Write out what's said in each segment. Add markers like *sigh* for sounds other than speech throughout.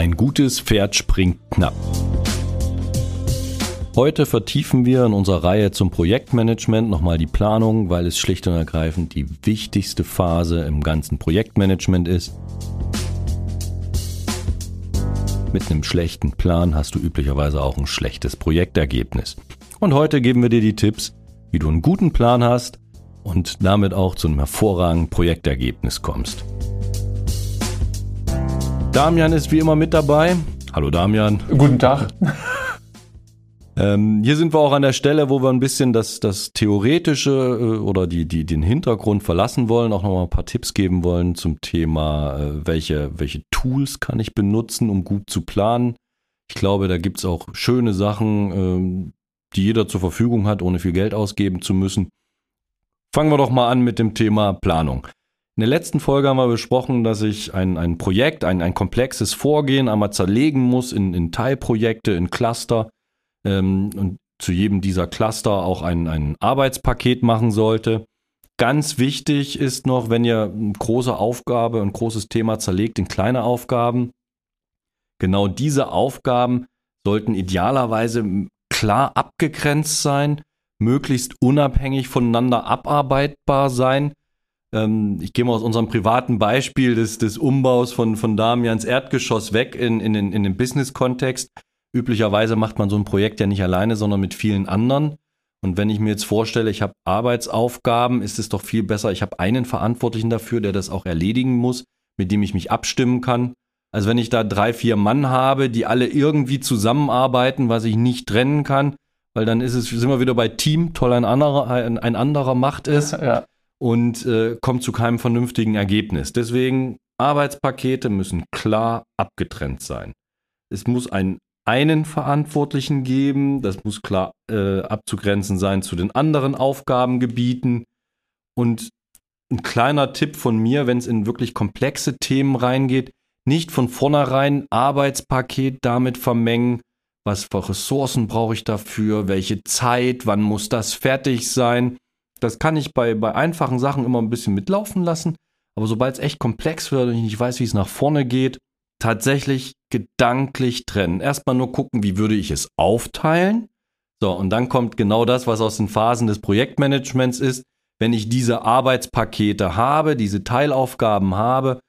Ein gutes Pferd springt knapp. Heute vertiefen wir in unserer Reihe zum Projektmanagement nochmal die Planung, weil es schlicht und ergreifend die wichtigste Phase im ganzen Projektmanagement ist. Mit einem schlechten Plan hast du üblicherweise auch ein schlechtes Projektergebnis. Und heute geben wir dir die Tipps, wie du einen guten Plan hast und damit auch zu einem hervorragenden Projektergebnis kommst. Damian ist wie immer mit dabei. Hallo Damian. Guten Tag. *laughs* Ähm, hier sind wir auch an der Stelle, wo wir ein bisschen das, das Theoretische äh, oder die, die, den Hintergrund verlassen wollen, auch nochmal ein paar Tipps geben wollen zum Thema, äh, welche, welche Tools kann ich benutzen, um gut zu planen. Ich glaube, da gibt's auch schöne Sachen, ähm, die jeder zur Verfügung hat, ohne viel Geld ausgeben zu müssen. Fangen wir doch mal an mit dem Thema Planung. In der letzten Folge haben wir besprochen, dass ich ein, ein Projekt, ein, ein komplexes Vorgehen einmal zerlegen muss in, in Teilprojekte, in Cluster ähm, und zu jedem dieser Cluster auch ein, ein Arbeitspaket machen sollte. Ganz wichtig ist noch, wenn ihr eine große Aufgabe, ein großes Thema zerlegt in kleine Aufgaben, genau diese Aufgaben sollten idealerweise klar abgegrenzt sein, möglichst unabhängig voneinander abarbeitbar sein. Ähm, ich gehe mal aus unserem privaten Beispiel des, des Umbaus von, von Damians Erdgeschoss weg in, in, den, in den Business-Kontext. Üblicherweise macht man so ein Projekt ja nicht alleine, sondern mit vielen anderen. Und wenn ich mir jetzt vorstelle, ich habe Arbeitsaufgaben, ist es doch viel besser, ich habe einen Verantwortlichen dafür, der das auch erledigen muss, mit dem ich mich abstimmen kann. Also wenn ich da drei, vier Mann habe, die alle irgendwie zusammenarbeiten, was ich nicht trennen kann, weil dann ist es, sind wir wieder bei Team, toll ein anderer, ein, ein anderer macht es ja. Und äh, kommt zu keinem vernünftigen Ergebnis. Deswegen Arbeitspakete müssen klar abgetrennt sein. Es muss ein einen Verantwortlichen geben, das muss klar äh, abzugrenzen sein zu den anderen Aufgabengebieten und ein kleiner Tipp von mir, wenn es in wirklich komplexe Themen reingeht, nicht von vornherein Arbeitspaket damit vermengen, was für Ressourcen brauche ich dafür, welche Zeit, wann muss das fertig sein. Das kann ich bei, bei einfachen Sachen immer ein bisschen mitlaufen lassen, aber sobald es echt komplex wird und ich nicht weiß, wie es nach vorne geht, tatsächlich gedanklich trennen. Erstmal nur gucken, wie würde ich es aufteilen. So, und dann kommt genau das, was aus den Phasen des Projektmanagements ist. Wenn ich diese Arbeitspakete habe, diese Teilaufgaben habe,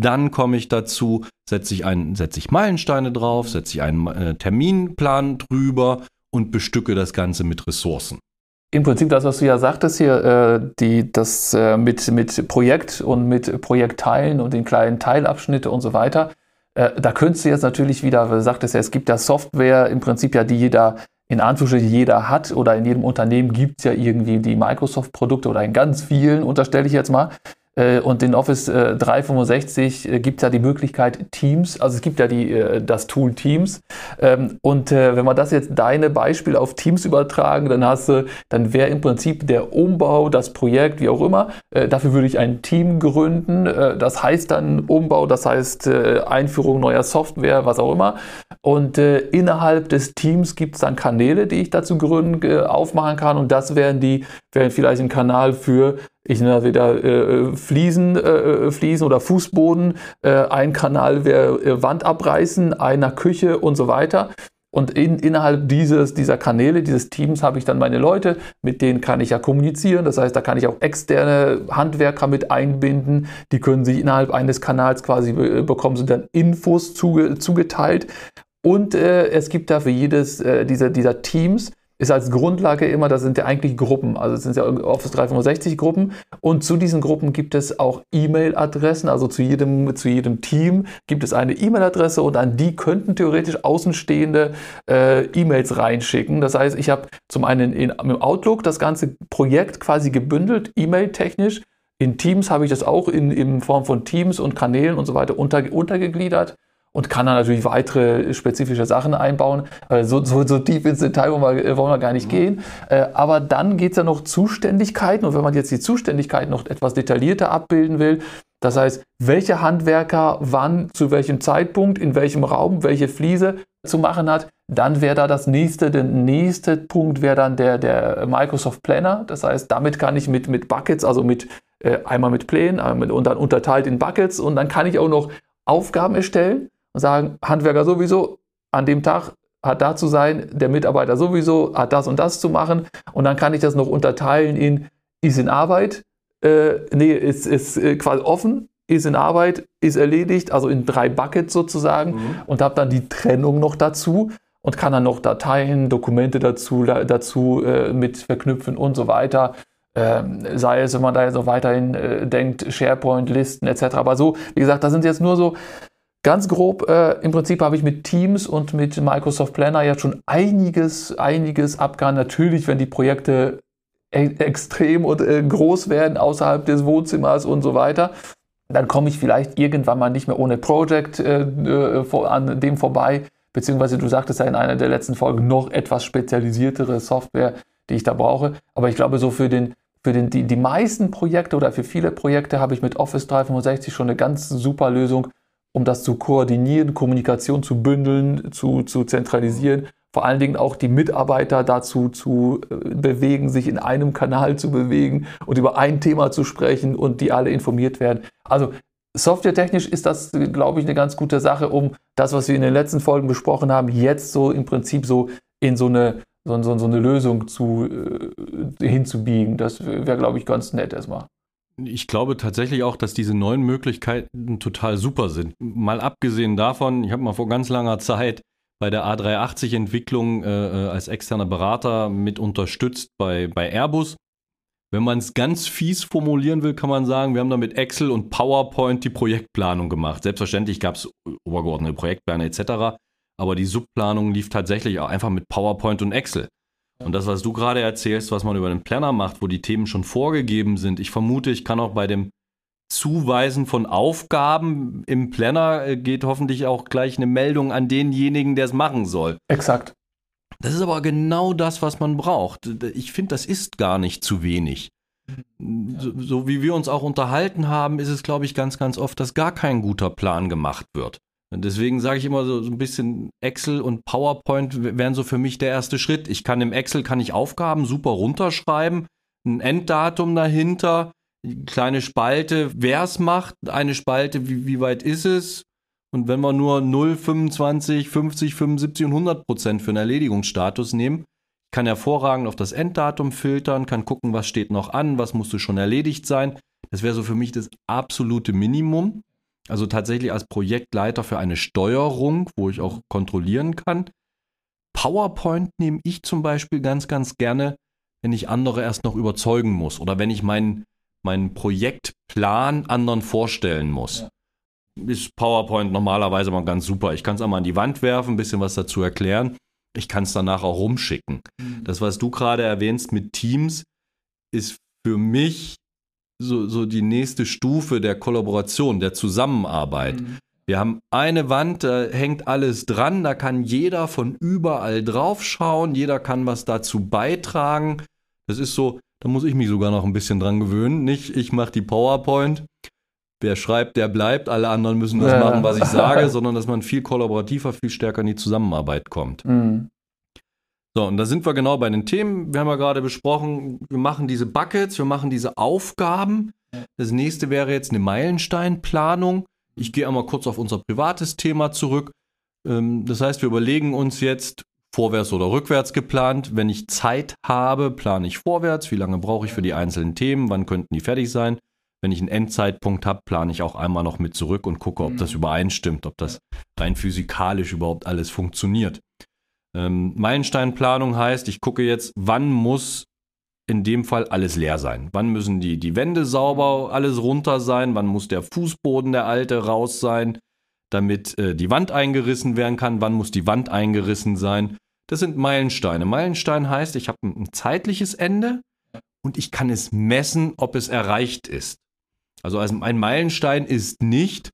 dann komme ich dazu, setze ich, einen, setze ich Meilensteine drauf, setze ich einen äh, Terminplan drüber und bestücke das Ganze mit Ressourcen. Im Prinzip das, was du ja sagtest hier, äh, die, das äh, mit, mit Projekt und mit Projektteilen und den kleinen Teilabschnitte und so weiter. Äh, da könntest du jetzt natürlich wieder, du sagtest ja, es gibt ja Software im Prinzip ja, die jeder in Anführungsstrichen jeder hat oder in jedem Unternehmen gibt es ja irgendwie die Microsoft-Produkte oder in ganz vielen, unterstelle ich jetzt mal. Äh, und in Office 365 äh, gibt es ja die Möglichkeit Teams, also es gibt ja die, äh, das Tool Teams. Ähm, und wenn wir das jetzt deine Beispiele auf Teams übertragen, dann hast du, dann wäre im Prinzip der Umbau, das Projekt, wie auch immer, dafür würde ich ein Team gründen. Das heißt dann Umbau, das heißt Einführung neuer Software, was auch immer. Und innerhalb des Teams gibt es dann Kanäle, die ich dazu gründen, aufmachen kann. Und das wären die, wären vielleicht ein Kanal für ich nenne das wieder äh, Fliesen, äh, Fliesen oder Fußboden, äh, ein Kanal wäre äh, Wand abreißen, einer Küche und so weiter. Und in, innerhalb dieses, dieser Kanäle, dieses Teams habe ich dann meine Leute, mit denen kann ich ja kommunizieren. Das heißt, da kann ich auch externe Handwerker mit einbinden. Die können sich innerhalb eines Kanals quasi äh, bekommen, sind dann Infos zuge, zugeteilt. Und äh, es gibt da für jedes äh, dieser, dieser Teams ist als Grundlage immer, das sind ja eigentlich Gruppen, also es sind ja Office 365 Gruppen und zu diesen Gruppen gibt es auch E-Mail-Adressen, also zu jedem, zu jedem Team gibt es eine E-Mail-Adresse und an die könnten theoretisch außenstehende äh, E-Mails reinschicken. Das heißt, ich habe zum einen in, im Outlook das ganze Projekt quasi gebündelt, E-Mail-technisch. In Teams habe ich das auch in, in Form von Teams und Kanälen und so weiter unter, untergegliedert und kann dann natürlich weitere spezifische Sachen einbauen. So, so, so tief ins Detail wollen wir, wollen wir gar nicht gehen. Äh, aber dann geht es ja noch Zuständigkeiten. Und wenn man jetzt die Zuständigkeiten noch etwas detaillierter abbilden will, das heißt, welche Handwerker wann, zu welchem Zeitpunkt, in welchem Raum, welche Fliese zu machen hat, dann wäre da das nächste, der nächste Punkt wäre dann der, der Microsoft Planner. Das heißt, damit kann ich mit, mit Buckets, also mit äh, einmal mit Plänen und dann unterteilt in Buckets und dann kann ich auch noch Aufgaben erstellen und sagen, Handwerker sowieso, an dem Tag hat da zu sein, der Mitarbeiter sowieso hat das und das zu machen und dann kann ich das noch unterteilen in, ist in Arbeit, äh, nee, ist, ist äh, quasi offen, ist in Arbeit, ist erledigt, also in drei Buckets sozusagen mhm. und habe dann die Trennung noch dazu und kann dann noch Dateien, Dokumente dazu, dazu äh, mit verknüpfen und so weiter. Ähm, sei es, wenn man da jetzt noch weiterhin äh, denkt, SharePoint, Listen etc. Aber so, wie gesagt, das sind jetzt nur so ganz grob. Äh, Im Prinzip habe ich mit Teams und mit Microsoft Planner jetzt schon einiges, einiges abgehandelt. Natürlich, wenn die Projekte e extrem und äh, groß werden außerhalb des Wohnzimmers und so weiter, dann komme ich vielleicht irgendwann mal nicht mehr ohne Project äh, äh, vor, an dem vorbei. Beziehungsweise du sagtest ja in einer der letzten Folgen noch etwas spezialisiertere Software, die ich da brauche. Aber ich glaube, so für den für den, die, die meisten Projekte oder für viele Projekte habe ich mit Office 365 schon eine ganz super Lösung, um das zu koordinieren, Kommunikation zu bündeln, zu, zu zentralisieren. Vor allen Dingen auch die Mitarbeiter dazu zu äh, bewegen, sich in einem Kanal zu bewegen und über ein Thema zu sprechen und die alle informiert werden. Also softwaretechnisch ist das, glaube ich, eine ganz gute Sache, um das, was wir in den letzten Folgen besprochen haben, jetzt so im Prinzip so in so eine so, so, so eine Lösung zu, äh, hinzubiegen. Das wäre, glaube ich, ganz nett erstmal. Ich glaube tatsächlich auch, dass diese neuen Möglichkeiten total super sind. Mal abgesehen davon, ich habe mal vor ganz langer Zeit bei der A380-Entwicklung äh, äh, als externer Berater mit unterstützt bei, bei Airbus. Wenn man es ganz fies formulieren will, kann man sagen, wir haben da mit Excel und PowerPoint die Projektplanung gemacht. Selbstverständlich gab es obergeordnete Projektpläne etc. Aber die Subplanung lief tatsächlich auch einfach mit PowerPoint und Excel. Und das, was du gerade erzählst, was man über den Planner macht, wo die Themen schon vorgegeben sind, ich vermute, ich kann auch bei dem Zuweisen von Aufgaben im Planner äh, geht hoffentlich auch gleich eine Meldung an denjenigen, der es machen soll. Exakt. Das ist aber genau das, was man braucht. Ich finde, das ist gar nicht zu wenig. So, so, wie wir uns auch unterhalten haben, ist es, glaube ich, ganz, ganz oft, dass gar kein guter Plan gemacht wird. Deswegen sage ich immer so, so ein bisschen Excel und PowerPoint wären so für mich der erste Schritt. Ich kann im Excel kann ich Aufgaben super runterschreiben, ein Enddatum dahinter, kleine Spalte, wer es macht, eine Spalte, wie, wie weit ist es? Und wenn wir nur 0, 25, 50, 75 und 100 Prozent für einen Erledigungsstatus nehmen, kann hervorragend auf das Enddatum filtern, kann gucken, was steht noch an, was musste schon erledigt sein. Das wäre so für mich das absolute Minimum. Also tatsächlich als Projektleiter für eine Steuerung, wo ich auch kontrollieren kann. PowerPoint nehme ich zum Beispiel ganz, ganz gerne, wenn ich andere erst noch überzeugen muss oder wenn ich meinen, meinen Projektplan anderen vorstellen muss. Ja. Ist PowerPoint normalerweise mal ganz super. Ich kann es einmal an die Wand werfen, ein bisschen was dazu erklären. Ich kann es danach auch rumschicken. Mhm. Das, was du gerade erwähnst mit Teams, ist für mich so, so die nächste Stufe der Kollaboration, der Zusammenarbeit. Mhm. Wir haben eine Wand, da hängt alles dran, da kann jeder von überall drauf schauen, jeder kann was dazu beitragen. Das ist so, da muss ich mich sogar noch ein bisschen dran gewöhnen. Nicht, ich mache die PowerPoint, wer schreibt, der bleibt, alle anderen müssen das ja. machen, was ich sage, *laughs* sondern dass man viel kollaborativer, viel stärker in die Zusammenarbeit kommt. Mhm. So, und da sind wir genau bei den Themen. Wir haben ja gerade besprochen, wir machen diese Buckets, wir machen diese Aufgaben. Das nächste wäre jetzt eine Meilensteinplanung. Ich gehe einmal kurz auf unser privates Thema zurück. Ähm, das heißt, wir überlegen uns jetzt, vorwärts oder rückwärts geplant. Wenn ich Zeit habe, plane ich vorwärts. Wie lange brauche ich für die einzelnen Themen? Wann könnten die fertig sein? Wenn ich einen Endzeitpunkt habe, plane ich auch einmal noch mit zurück und gucke, ob das mhm. übereinstimmt, ob das rein physikalisch überhaupt alles funktioniert. Ähm, Meilensteinplanung heißt, ich gucke jetzt, wann muss in dem Fall alles leer sein. Wann müssen die, die Wände sauber, alles runter sein? Wann muss der Fußboden, der alte, raus sein, damit äh, die Wand eingerissen werden kann? Wann muss die Wand eingerissen sein? Das sind Meilensteine. Meilenstein heißt, ich habe ein, ein zeitliches Ende und ich kann es messen, ob es erreicht ist. Also, also ein Meilenstein ist nicht,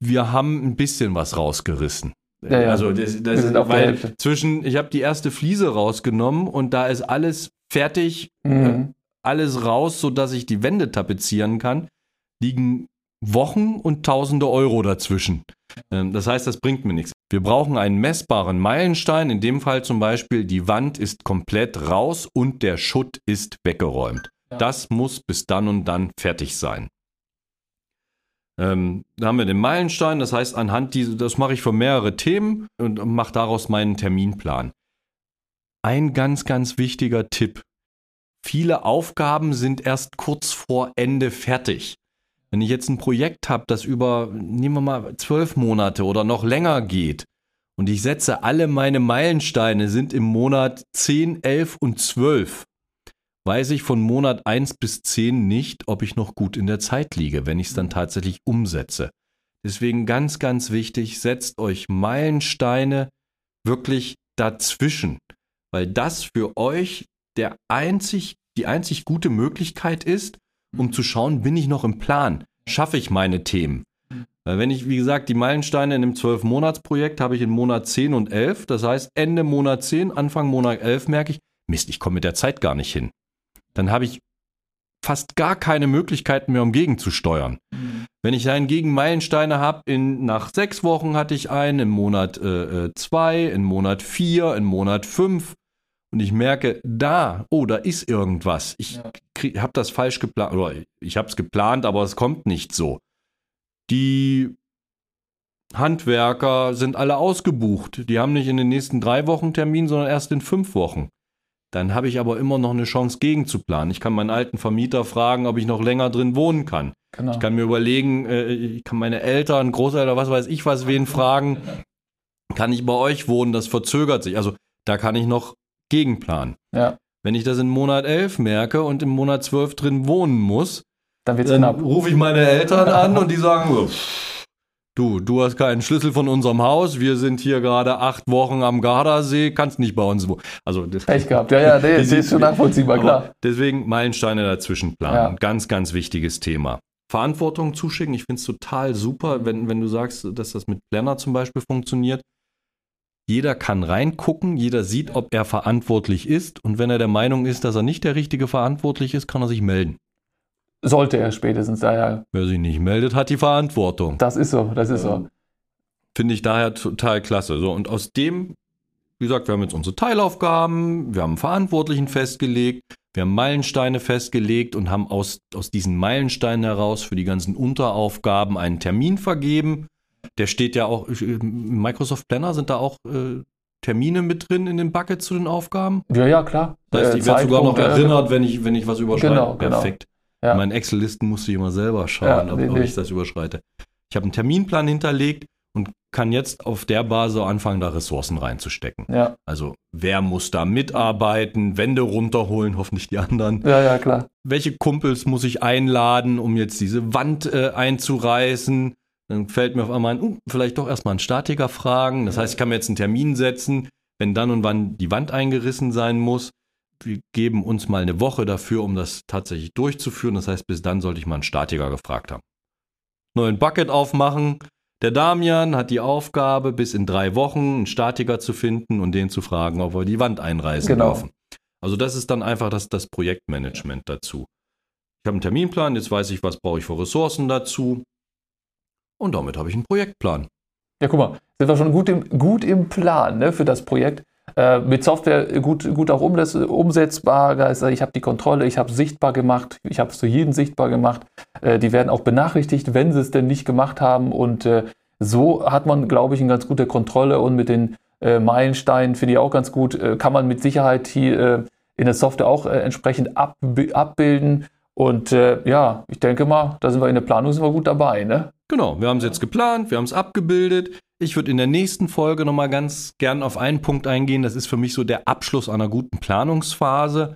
wir haben ein bisschen was rausgerissen. Ja, ja. Also das, das ist, weil zwischen, ich habe die erste Fliese rausgenommen und da ist alles fertig, mhm. äh, alles raus, sodass ich die Wände tapezieren kann, liegen Wochen und Tausende Euro dazwischen. Ähm, das heißt, das bringt mir nichts. Wir brauchen einen messbaren Meilenstein, in dem Fall zum Beispiel, die Wand ist komplett raus und der Schutt ist weggeräumt. Ja. Das muss bis dann und dann fertig sein. Ähm, da haben wir den Meilenstein, das heißt, anhand dieser, das mache ich für mehrere Themen und mache daraus meinen Terminplan. Ein ganz, ganz wichtiger Tipp. Viele Aufgaben sind erst kurz vor Ende fertig. Wenn ich jetzt ein Projekt habe, das über, nehmen wir mal, zwölf Monate oder noch länger geht, und ich setze alle meine Meilensteine sind im Monat 10, 11 und 12, weiß ich von Monat 1 bis 10 nicht, ob ich noch gut in der Zeit liege, wenn ich es dann tatsächlich umsetze. Deswegen ganz, ganz wichtig, setzt euch Meilensteine wirklich dazwischen, weil das für euch der einzig, die einzig gute Möglichkeit ist, um zu schauen, bin ich noch im Plan? Schaffe ich meine Themen? Weil wenn ich, wie gesagt, die Meilensteine in einem 12-Monats-Projekt habe ich in Monat 10 und 11. Das heißt, Ende Monat 10, Anfang Monat 11 merke ich, Mist, ich komme mit der Zeit gar nicht hin. Dann habe ich fast gar keine Möglichkeiten mehr, um gegenzusteuern. Mhm. Wenn ich hingegen Meilensteine habe, in, nach sechs Wochen hatte ich einen, im Monat 2, äh, im Monat 4, im Monat 5, und ich merke, da, oh, da ist irgendwas. Ich ja. habe das falsch geplant, oder ich habe es geplant, aber es kommt nicht so. Die Handwerker sind alle ausgebucht. Die haben nicht in den nächsten drei Wochen Termin, sondern erst in fünf Wochen. Dann habe ich aber immer noch eine Chance, gegenzuplanen. Ich kann meinen alten Vermieter fragen, ob ich noch länger drin wohnen kann. Genau. Ich kann mir überlegen, äh, ich kann meine Eltern, Großeltern, was weiß ich was, wen fragen. Kann ich bei euch wohnen? Das verzögert sich. Also da kann ich noch Gegenplan. Ja. Wenn ich das in Monat 11 merke und im Monat 12 drin wohnen muss, dann, dann rufe ich meine Eltern an und die sagen, du, du hast keinen Schlüssel von unserem Haus, wir sind hier gerade acht Wochen am Gardasee, kannst nicht bei uns wohnen. Also, Pech gehabt, ja, ja, nee, das ist schon nachvollziehbar, klar. Deswegen Meilensteine dazwischen planen, ja. ganz, ganz wichtiges Thema. Verantwortung zuschicken, ich finde es total super, wenn, wenn du sagst, dass das mit Planner zum Beispiel funktioniert. Jeder kann reingucken, jeder sieht, ob er verantwortlich ist. Und wenn er der Meinung ist, dass er nicht der richtige verantwortlich ist, kann er sich melden. Sollte er spätestens daher. Wer sich nicht meldet, hat die Verantwortung. Das ist so, das ist so. Finde ich daher total klasse. So, und aus dem, wie gesagt, wir haben jetzt unsere Teilaufgaben, wir haben Verantwortlichen festgelegt, wir haben Meilensteine festgelegt und haben aus, aus diesen Meilensteinen heraus für die ganzen Unteraufgaben einen Termin vergeben. Der steht ja auch, im Microsoft Planner sind da auch äh, Termine mit drin in den Bucket zu den Aufgaben? Ja, ja, klar. Das heißt, ich werde sogar noch erinnert, wenn ich, wenn ich was überschreite. Genau, genau. Perfekt. Ja. In meinen Excel-Listen musste ich immer selber schauen, ja, ob, ob ich das überschreite. Ich habe einen Terminplan hinterlegt und kann jetzt auf der Basis anfangen, da Ressourcen reinzustecken. Ja. Also wer muss da mitarbeiten, Wände runterholen, *laughs* hoffentlich die anderen. Ja, ja, klar. Welche Kumpels muss ich einladen, um jetzt diese Wand äh, einzureißen? Dann fällt mir auf einmal ein, uh, vielleicht doch erstmal einen Statiker fragen. Das heißt, ich kann mir jetzt einen Termin setzen, wenn dann und wann die Wand eingerissen sein muss. Wir geben uns mal eine Woche dafür, um das tatsächlich durchzuführen. Das heißt, bis dann sollte ich mal einen Statiker gefragt haben. Neuen Bucket aufmachen. Der Damian hat die Aufgabe, bis in drei Wochen einen Statiker zu finden und den zu fragen, ob wir die Wand einreißen genau. dürfen. Also das ist dann einfach das, das Projektmanagement dazu. Ich habe einen Terminplan, jetzt weiß ich, was brauche ich für Ressourcen dazu. Und damit habe ich einen Projektplan. Ja, guck mal, sind wir schon gut im, gut im Plan ne, für das Projekt. Äh, mit Software gut, gut auch umsetzbar. Also ich habe die Kontrolle, ich habe sichtbar gemacht, ich habe es zu jedem sichtbar gemacht. Äh, die werden auch benachrichtigt, wenn sie es denn nicht gemacht haben. Und äh, so hat man, glaube ich, eine ganz gute Kontrolle und mit den äh, Meilensteinen finde ich auch ganz gut, äh, kann man mit Sicherheit hier äh, in der Software auch entsprechend ab, abbilden. Und ja, ich denke mal, da sind wir in der Planung sind wir gut dabei. Ne? Genau, wir haben es jetzt geplant, wir haben es abgebildet. Ich würde in der nächsten Folge nochmal ganz gern auf einen Punkt eingehen. Das ist für mich so der Abschluss einer guten Planungsphase,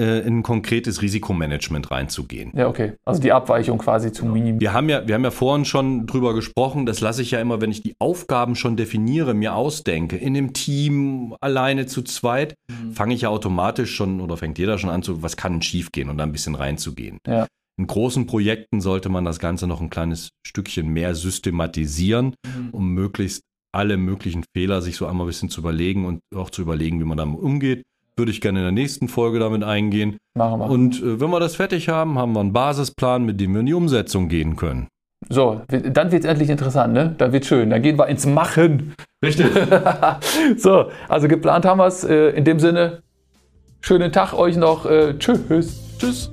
äh, in ein konkretes Risikomanagement reinzugehen. Ja, okay. Also die Abweichung quasi zu genau. minimieren. Wir haben ja, wir haben ja vorhin schon drüber gesprochen. Das lasse ich ja immer, wenn ich die Aufgaben schon definiere, mir ausdenke. In einem Team, alleine zu zweit, mhm. fange ich ja automatisch schon oder fängt jeder schon an zu, was kann schiefgehen und da ein bisschen reinzugehen. Ja. In großen Projekten sollte man das Ganze noch ein kleines Stückchen mehr systematisieren, mhm. um möglichst alle möglichen Fehler sich so einmal ein bisschen zu überlegen und auch zu überlegen, wie man damit umgeht. Würde ich gerne in der nächsten Folge damit eingehen. Machen wir. Und äh, wenn wir das fertig haben, haben wir einen Basisplan, mit dem wir in die Umsetzung gehen können. So, dann wird es endlich interessant, ne? Dann wird schön. Dann gehen wir ins Machen. Richtig. *laughs* so, also geplant haben wir es. Äh, in dem Sinne, schönen Tag euch noch. Äh, tschüss. Tschüss.